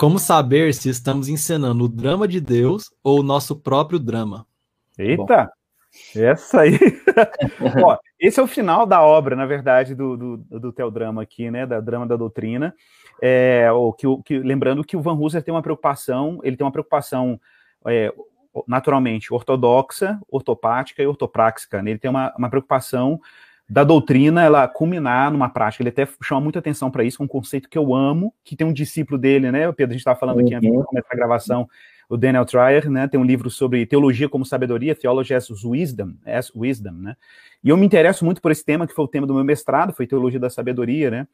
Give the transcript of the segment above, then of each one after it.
Como saber se estamos encenando o drama de Deus ou o nosso próprio drama? Eita! Bom. Essa aí. Ó, esse é o final da obra, na verdade, do, do, do Teodrama aqui, né? Da drama da doutrina. É, o, que, que, lembrando que o Van Hooser tem uma preocupação, ele tem uma preocupação é, naturalmente ortodoxa, ortopática e ortopráxica. Né? Ele tem uma, uma preocupação da doutrina ela culminar numa prática. Ele até chama muita atenção para isso, um conceito que eu amo, que tem um discípulo dele, né? O Pedro, a gente estava falando aqui antes de começar a gravação, o Daniel Trier, né? Tem um livro sobre teologia como sabedoria, Theology as Wisdom, as Wisdom, né? E eu me interesso muito por esse tema, que foi o tema do meu mestrado, foi teologia da sabedoria, né?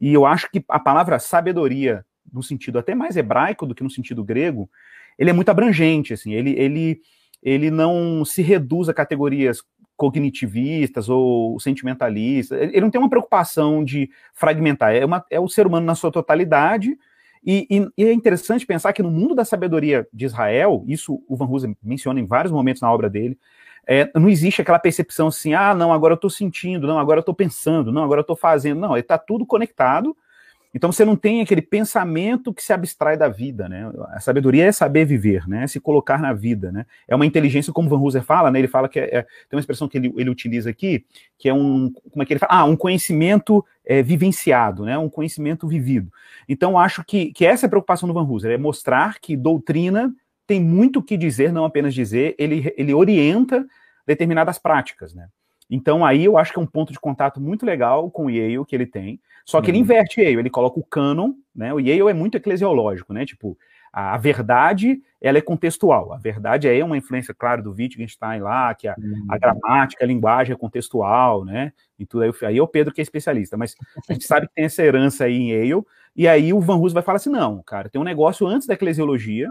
E eu acho que a palavra sabedoria, no sentido até mais hebraico do que no sentido grego, ele é muito abrangente, assim, ele, ele, ele não se reduz a categorias cognitivistas ou sentimentalistas. Ele não tem uma preocupação de fragmentar, é, uma, é o ser humano na sua totalidade. E, e, e, é interessante pensar que no mundo da sabedoria de Israel, isso o Van Hoosen menciona em vários momentos na obra dele, é, não existe aquela percepção assim, ah, não, agora eu estou sentindo, não, agora eu estou pensando, não, agora eu estou fazendo. Não, está tudo conectado então você não tem aquele pensamento que se abstrai da vida, né? A sabedoria é saber viver, né? É se colocar na vida, né? É uma inteligência, como Van Hooser fala, né? Ele fala que é, é, tem uma expressão que ele, ele utiliza aqui, que é um, como é que ele fala? Ah, um conhecimento é, vivenciado, né? Um conhecimento vivido. Então acho que, que essa é a preocupação do Van Hooser, é mostrar que doutrina tem muito o que dizer, não apenas dizer, ele, ele orienta determinadas práticas, né? Então aí eu acho que é um ponto de contato muito legal com o Yale que ele tem. Só que uhum. ele inverte Yale, ele coloca o canon, né? O Yale é muito eclesiológico, né? Tipo, a, a verdade, ela é contextual. A verdade é uma influência, claro, do Wittgenstein lá, que a, uhum. a gramática, a linguagem é contextual, né? E tudo aí, aí é o Pedro que é especialista, mas a gente sabe que tem essa herança aí em Yale, e aí o Van Hus vai falar assim, não, cara, tem um negócio antes da eclesiologia,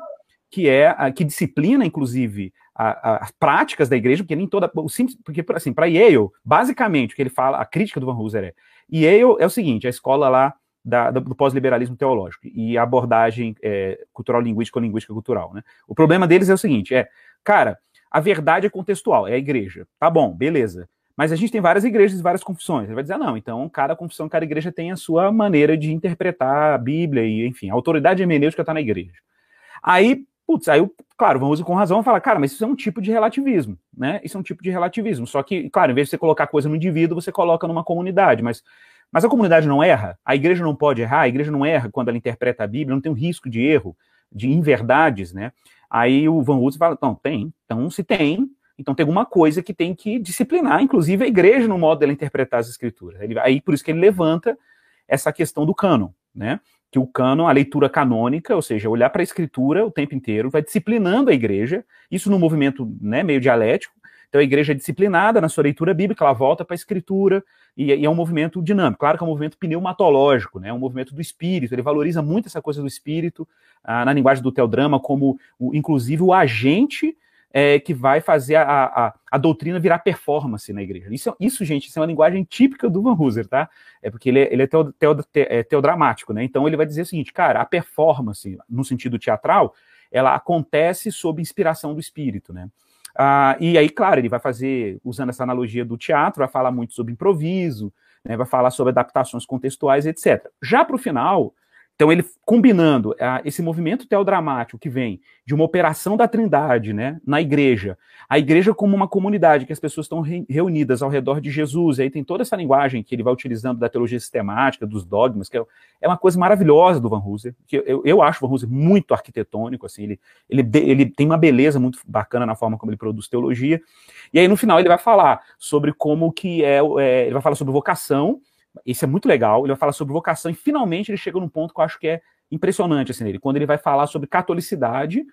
que é a, que disciplina, inclusive, as práticas da igreja, porque nem toda. O simples, porque, assim, para Yale, basicamente, o que ele fala, a crítica do Van Hooser é. Yale é o seguinte: a escola lá da, do pós-liberalismo teológico e a abordagem é, cultural linguística ou linguística cultural, né? O problema deles é o seguinte: é, cara, a verdade é contextual, é a igreja. Tá bom, beleza. Mas a gente tem várias igrejas e várias confissões. Ele vai dizer, ah, não, então cada confissão, cada igreja tem a sua maneira de interpretar a Bíblia e, enfim, a autoridade hermenêutica está na igreja. Aí, Putz, aí, claro, vamos com razão falar, cara, mas isso é um tipo de relativismo, né? Isso é um tipo de relativismo. Só que, claro, em vez de você colocar coisa no indivíduo, você coloca numa comunidade. Mas, mas a comunidade não erra, a igreja não pode errar, a igreja não erra quando ela interpreta a Bíblia, não tem um risco de erro, de inverdades, né? Aí o Van Hoosen fala, não, tem. Então, se tem, então tem alguma coisa que tem que disciplinar, inclusive a igreja, no modo dela interpretar as escrituras. Aí por isso que ele levanta essa questão do cânon, né? Que o cânon, a leitura canônica, ou seja, olhar para a escritura o tempo inteiro, vai disciplinando a igreja, isso no movimento né, meio dialético. Então a igreja é disciplinada na sua leitura bíblica, ela volta para a escritura, e, e, é um movimento dinâmico. Claro que é um movimento pneumatológico, né, é um movimento do espírito, ele valoriza muito essa coisa do espírito, ah, na linguagem do teodrama, como o, inclusive o agente é, que vai fazer a, a, a, doutrina virar performance na igreja. Isso, isso, gente, isso é uma linguagem típica do Van Hooser, tá? É porque ele é, ele é, teo, te, é teodramático, né? Então ele vai dizer o seguinte, cara, a performance, no sentido teatral, ela acontece sob inspiração do espírito, né? Ah, e aí, claro, ele vai fazer, usando essa analogia do teatro, vai falar muito sobre improviso, né, vai falar sobre adaptações contextuais, etc. Já para o final, então, ele combinando uh, esse movimento teodramático que vem de uma operação da trindade né, na igreja, a igreja como uma comunidade, que as pessoas estão re reunidas ao redor de Jesus, e aí tem toda essa linguagem que ele vai utilizando da teologia sistemática, dos dogmas, que é, é uma coisa maravilhosa do Van Hooser, que eu, eu acho o Van Hooser muito arquitetônico, assim, ele, ele, ele tem uma beleza muito bacana na forma como ele produz teologia, e aí no final ele vai falar sobre como que é, é ele vai falar sobre vocação, isso é muito legal. Ele vai falar sobre vocação e finalmente ele chega num ponto que eu acho que é impressionante assim nele, quando ele vai falar sobre catolicidade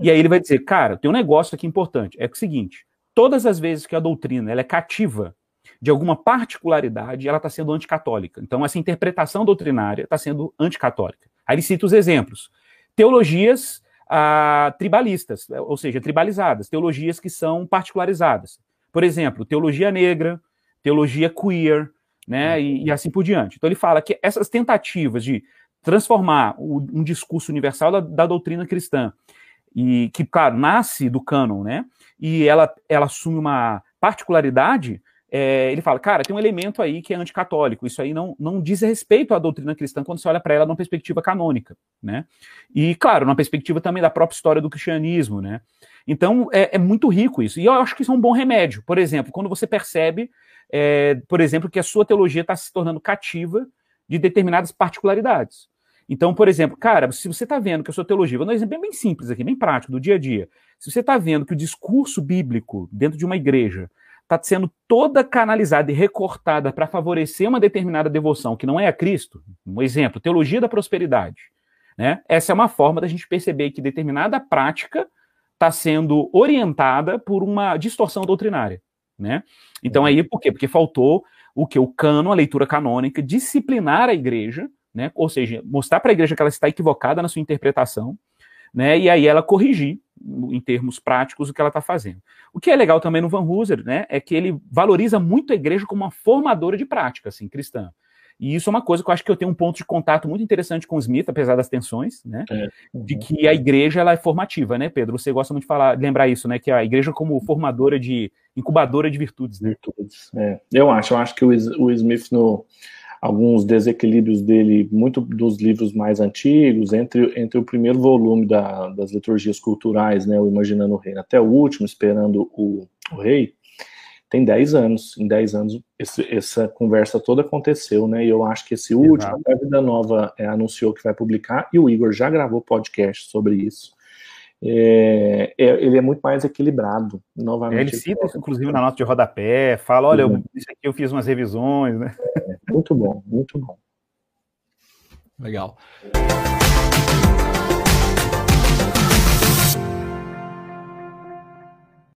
e aí ele vai dizer, cara, tem um negócio aqui importante, é o seguinte, todas as vezes que a doutrina ela é cativa de alguma particularidade, ela está sendo anticatólica. Então essa interpretação doutrinária está sendo anticatólica. Aí ele cita os exemplos. Teologias ah, tribalistas, ou seja, tribalizadas, teologias que são particularizadas. Por exemplo, teologia negra, teologia queer, né, e, e, assim por diante. Então ele fala que essas tentativas de transformar o, um discurso universal da, da, doutrina cristã, e que, claro, nasce do cânon, né, e ela, ela assume uma particularidade, é, ele fala, cara, tem um elemento aí que é anticatólico, isso aí não, não diz respeito à doutrina cristã quando você olha para ela numa perspectiva canônica, né? E, claro, numa perspectiva também da própria história do cristianismo, né? Então, é, é muito rico isso, e eu acho que isso é um bom remédio. Por exemplo, quando você percebe, é, por exemplo, que a sua teologia está se tornando cativa de determinadas particularidades. Então, por exemplo, cara, se você está vendo que a sua teologia, vou dar um exemplo bem simples aqui, bem prático, do dia a dia. Se você está vendo que o discurso bíblico dentro de uma igreja está sendo toda canalizada e recortada para favorecer uma determinada devoção que não é a Cristo, um exemplo, teologia da prosperidade, né? Essa é uma forma da gente perceber que determinada prática está sendo orientada por uma distorção doutrinária, né? Então aí por quê? Porque faltou o que o cano, a leitura canônica, disciplinar a igreja, né? Ou seja, mostrar para a igreja que ela está equivocada na sua interpretação, né? E aí ela corrigir em termos práticos o que ela está fazendo. O que é legal também no Van Hooser, né, é que ele valoriza muito a igreja como uma formadora de prática, assim, cristã. E isso é uma coisa que eu acho que eu tenho um ponto de contato muito interessante com o Smith, apesar das tensões, né? É. Uhum. De que a igreja ela é formativa, né, Pedro? Você gosta muito de falar, lembrar isso, né? Que a igreja como formadora de incubadora de virtudes, né? Virtudes. É. Eu acho, eu acho que o, o Smith no alguns desequilíbrios dele, muito dos livros mais antigos, entre, entre o primeiro volume da, das liturgias culturais, né, o Imaginando o Reino, até o último, Esperando o, o Rei, tem 10 anos. Em 10 anos, esse, essa conversa toda aconteceu, né? E eu acho que esse último, a Vida Nova é, anunciou que vai publicar, e o Igor já gravou podcast sobre isso. É, é, ele é muito mais equilibrado. Novamente, ele cita isso, inclusive, na nota de rodapé, fala: olha, eu, isso aqui eu fiz umas revisões, né? É, muito bom, muito bom. Legal.